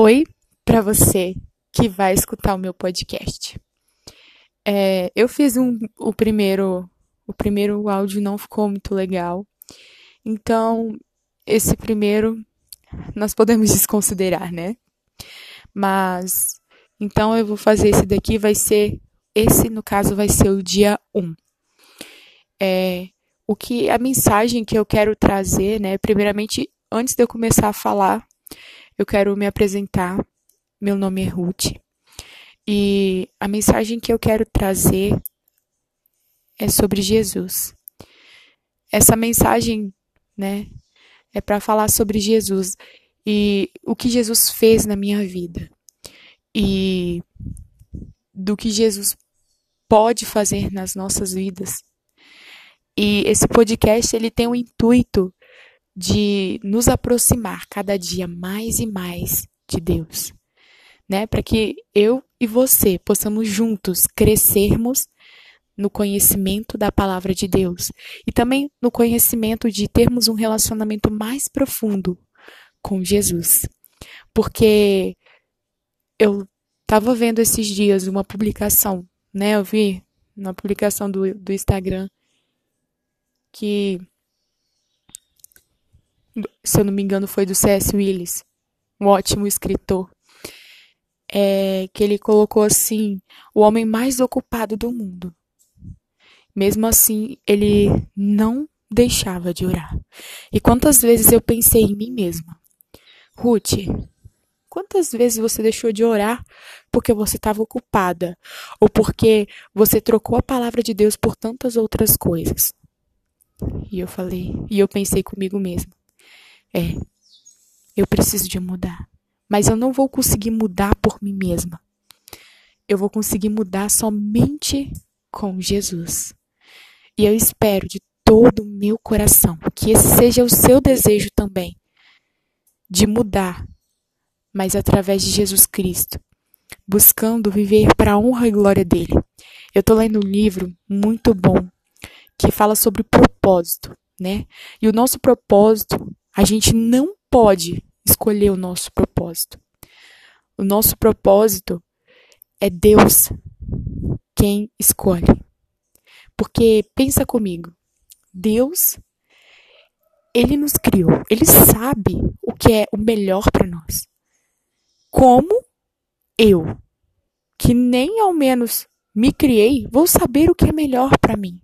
Oi para você que vai escutar o meu podcast. É, eu fiz um, o primeiro, o primeiro áudio não ficou muito legal, então esse primeiro nós podemos desconsiderar, né? Mas então eu vou fazer esse daqui, vai ser esse no caso vai ser o dia 1. É, o que a mensagem que eu quero trazer, né? Primeiramente, antes de eu começar a falar, eu quero me apresentar. Meu nome é Ruth. E a mensagem que eu quero trazer é sobre Jesus. Essa mensagem, né, é para falar sobre Jesus e o que Jesus fez na minha vida. E do que Jesus pode fazer nas nossas vidas. E esse podcast ele tem o intuito de nos aproximar cada dia mais e mais de Deus, né? Para que eu e você possamos juntos crescermos no conhecimento da palavra de Deus e também no conhecimento de termos um relacionamento mais profundo com Jesus. Porque eu estava vendo esses dias uma publicação, né? Eu vi uma publicação do, do Instagram que se eu não me engano, foi do C.S. Willis, um ótimo escritor, é, que ele colocou assim: o homem mais ocupado do mundo. Mesmo assim, ele não deixava de orar. E quantas vezes eu pensei em mim mesma, Ruth, quantas vezes você deixou de orar porque você estava ocupada ou porque você trocou a palavra de Deus por tantas outras coisas? E eu falei, e eu pensei comigo mesma, é, eu preciso de mudar. Mas eu não vou conseguir mudar por mim mesma. Eu vou conseguir mudar somente com Jesus. E eu espero de todo o meu coração que esse seja o seu desejo também de mudar, mas através de Jesus Cristo, buscando viver para a honra e glória dele. Eu estou lendo um livro muito bom que fala sobre propósito, né? E o nosso propósito a gente não pode escolher o nosso propósito. O nosso propósito é Deus quem escolhe. Porque pensa comigo, Deus ele nos criou, ele sabe o que é o melhor para nós. Como eu, que nem ao menos me criei, vou saber o que é melhor para mim.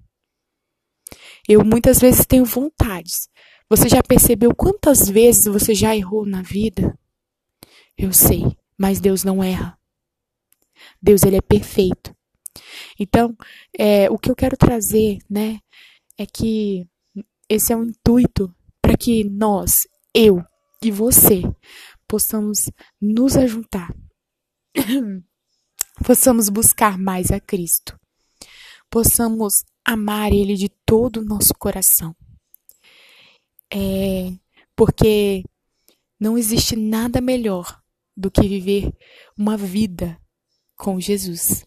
Eu muitas vezes tenho vontades, você já percebeu quantas vezes você já errou na vida? Eu sei, mas Deus não erra. Deus ele é perfeito. Então, é, o que eu quero trazer, né, é que esse é o um intuito para que nós, eu e você, possamos nos ajuntar, possamos buscar mais a Cristo, possamos amar Ele de todo o nosso coração é, porque não existe nada melhor do que viver uma vida com Jesus.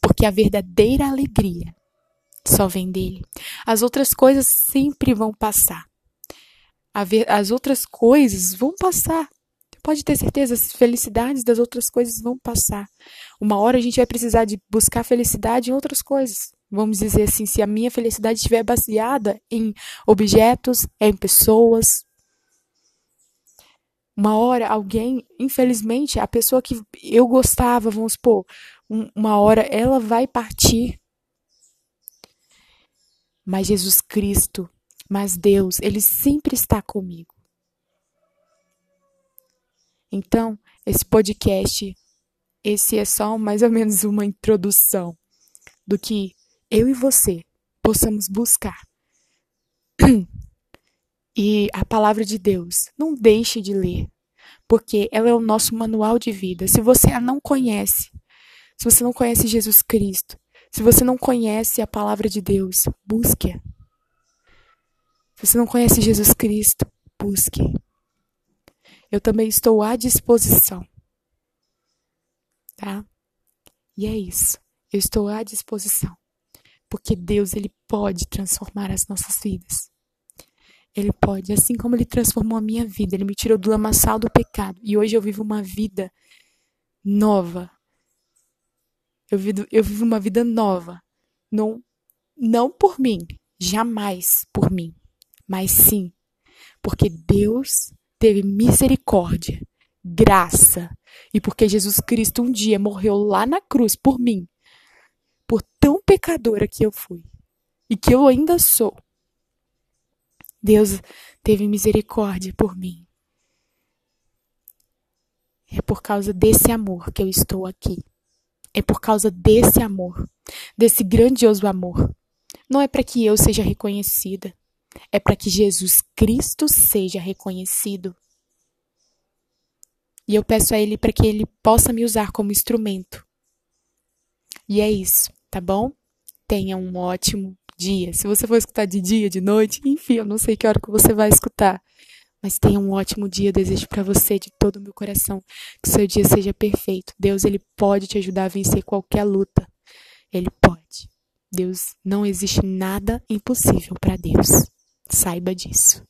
Porque a verdadeira alegria só vem dele. As outras coisas sempre vão passar. As outras coisas vão passar. Pode ter certeza, as felicidades das outras coisas vão passar. Uma hora a gente vai precisar de buscar felicidade em outras coisas vamos dizer assim, se a minha felicidade estiver baseada em objetos, em pessoas. Uma hora alguém, infelizmente, a pessoa que eu gostava, vamos supor, uma hora ela vai partir. Mas Jesus Cristo, mas Deus, ele sempre está comigo. Então, esse podcast, esse é só mais ou menos uma introdução do que eu e você possamos buscar. E a palavra de Deus, não deixe de ler, porque ela é o nosso manual de vida. Se você a não conhece, se você não conhece Jesus Cristo, se você não conhece a palavra de Deus, busque. Se você não conhece Jesus Cristo, busque. Eu também estou à disposição. Tá? E é isso. Eu estou à disposição porque Deus ele pode transformar as nossas vidas. Ele pode, assim como ele transformou a minha vida, ele me tirou do lamaçal do pecado e hoje eu vivo uma vida nova. Eu vivo, eu vivo uma vida nova. Não, não por mim, jamais por mim, mas sim porque Deus teve misericórdia, graça, e porque Jesus Cristo um dia morreu lá na cruz por mim, por tão pecadora que eu fui e que eu ainda sou. Deus teve misericórdia por mim. É por causa desse amor que eu estou aqui. É por causa desse amor, desse grandioso amor. Não é para que eu seja reconhecida, é para que Jesus Cristo seja reconhecido. E eu peço a Ele para que Ele possa me usar como instrumento. E é isso, tá bom? Tenha um ótimo dia. Se você for escutar de dia, de noite, enfim, eu não sei que hora que você vai escutar. Mas tenha um ótimo dia. Desejo para você de todo o meu coração que seu dia seja perfeito. Deus, ele pode te ajudar a vencer qualquer luta. Ele pode. Deus, não existe nada impossível para Deus. Saiba disso.